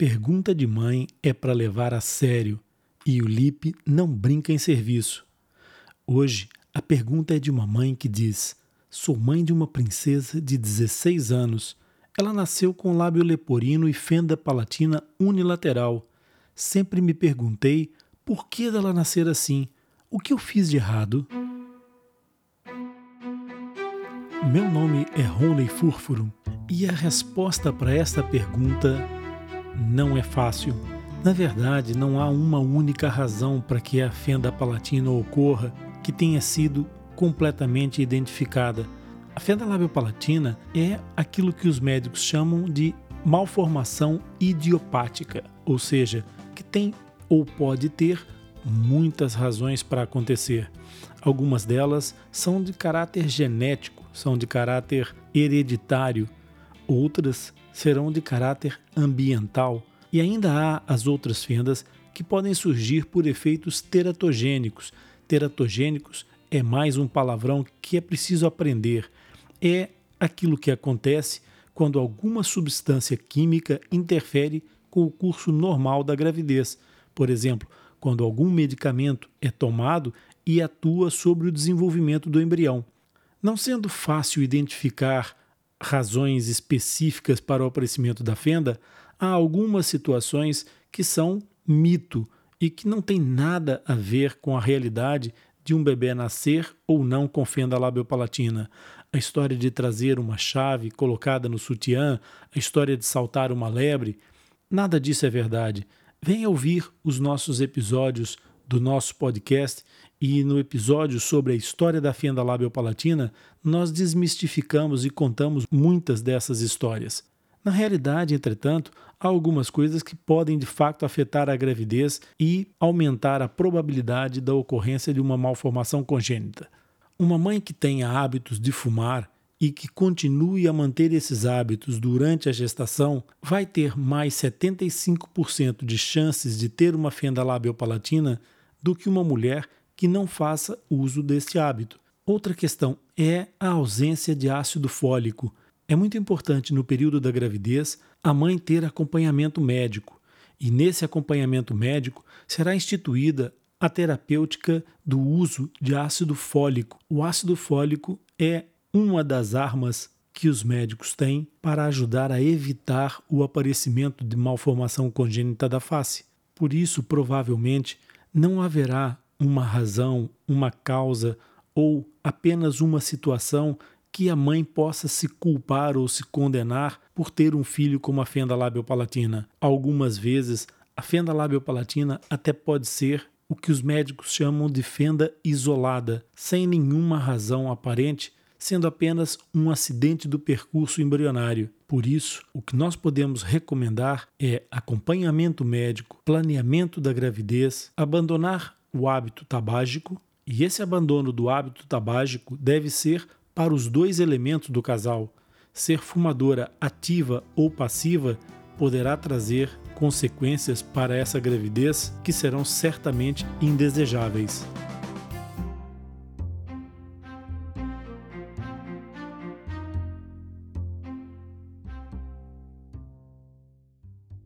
Pergunta de mãe é para levar a sério e o Lipe não brinca em serviço. Hoje, a pergunta é de uma mãe que diz: Sou mãe de uma princesa de 16 anos. Ela nasceu com lábio leporino e fenda palatina unilateral. Sempre me perguntei por que dela nascer assim. O que eu fiz de errado? Meu nome é Rony Furfuro e a resposta para esta pergunta não é fácil. Na verdade, não há uma única razão para que a fenda palatina ocorra que tenha sido completamente identificada. A fenda labiopalatina é aquilo que os médicos chamam de malformação idiopática, ou seja, que tem ou pode ter muitas razões para acontecer. Algumas delas são de caráter genético, são de caráter hereditário, outras serão de caráter ambiental, e ainda há as outras fendas que podem surgir por efeitos teratogênicos. Teratogênicos é mais um palavrão que é preciso aprender. É aquilo que acontece quando alguma substância química interfere com o curso normal da gravidez. Por exemplo, quando algum medicamento é tomado e atua sobre o desenvolvimento do embrião. Não sendo fácil identificar razões específicas para o aparecimento da fenda, há algumas situações que são mito e que não tem nada a ver com a realidade de um bebê nascer ou não com fenda labiopalatina. A história de trazer uma chave colocada no sutiã, a história de saltar uma lebre, nada disso é verdade. Venha ouvir os nossos episódios do nosso podcast e no episódio sobre a história da fenda labiopalatina, nós desmistificamos e contamos muitas dessas histórias. Na realidade, entretanto, há algumas coisas que podem de fato afetar a gravidez e aumentar a probabilidade da ocorrência de uma malformação congênita. Uma mãe que tenha hábitos de fumar e que continue a manter esses hábitos durante a gestação vai ter mais 75% de chances de ter uma fenda labiopalatina do que uma mulher que não faça uso deste hábito. Outra questão é a ausência de ácido fólico. É muito importante no período da gravidez a mãe ter acompanhamento médico, e nesse acompanhamento médico será instituída a terapêutica do uso de ácido fólico. O ácido fólico é uma das armas que os médicos têm para ajudar a evitar o aparecimento de malformação congênita da face. Por isso, provavelmente, não haverá uma razão, uma causa ou apenas uma situação que a mãe possa se culpar ou se condenar por ter um filho com uma fenda labiopalatina. Algumas vezes, a fenda labiopalatina até pode ser o que os médicos chamam de fenda isolada, sem nenhuma razão aparente, sendo apenas um acidente do percurso embrionário. Por isso, o que nós podemos recomendar é acompanhamento médico, planeamento da gravidez, abandonar o hábito tabágico, e esse abandono do hábito tabágico deve ser para os dois elementos do casal. Ser fumadora ativa ou passiva poderá trazer consequências para essa gravidez que serão certamente indesejáveis.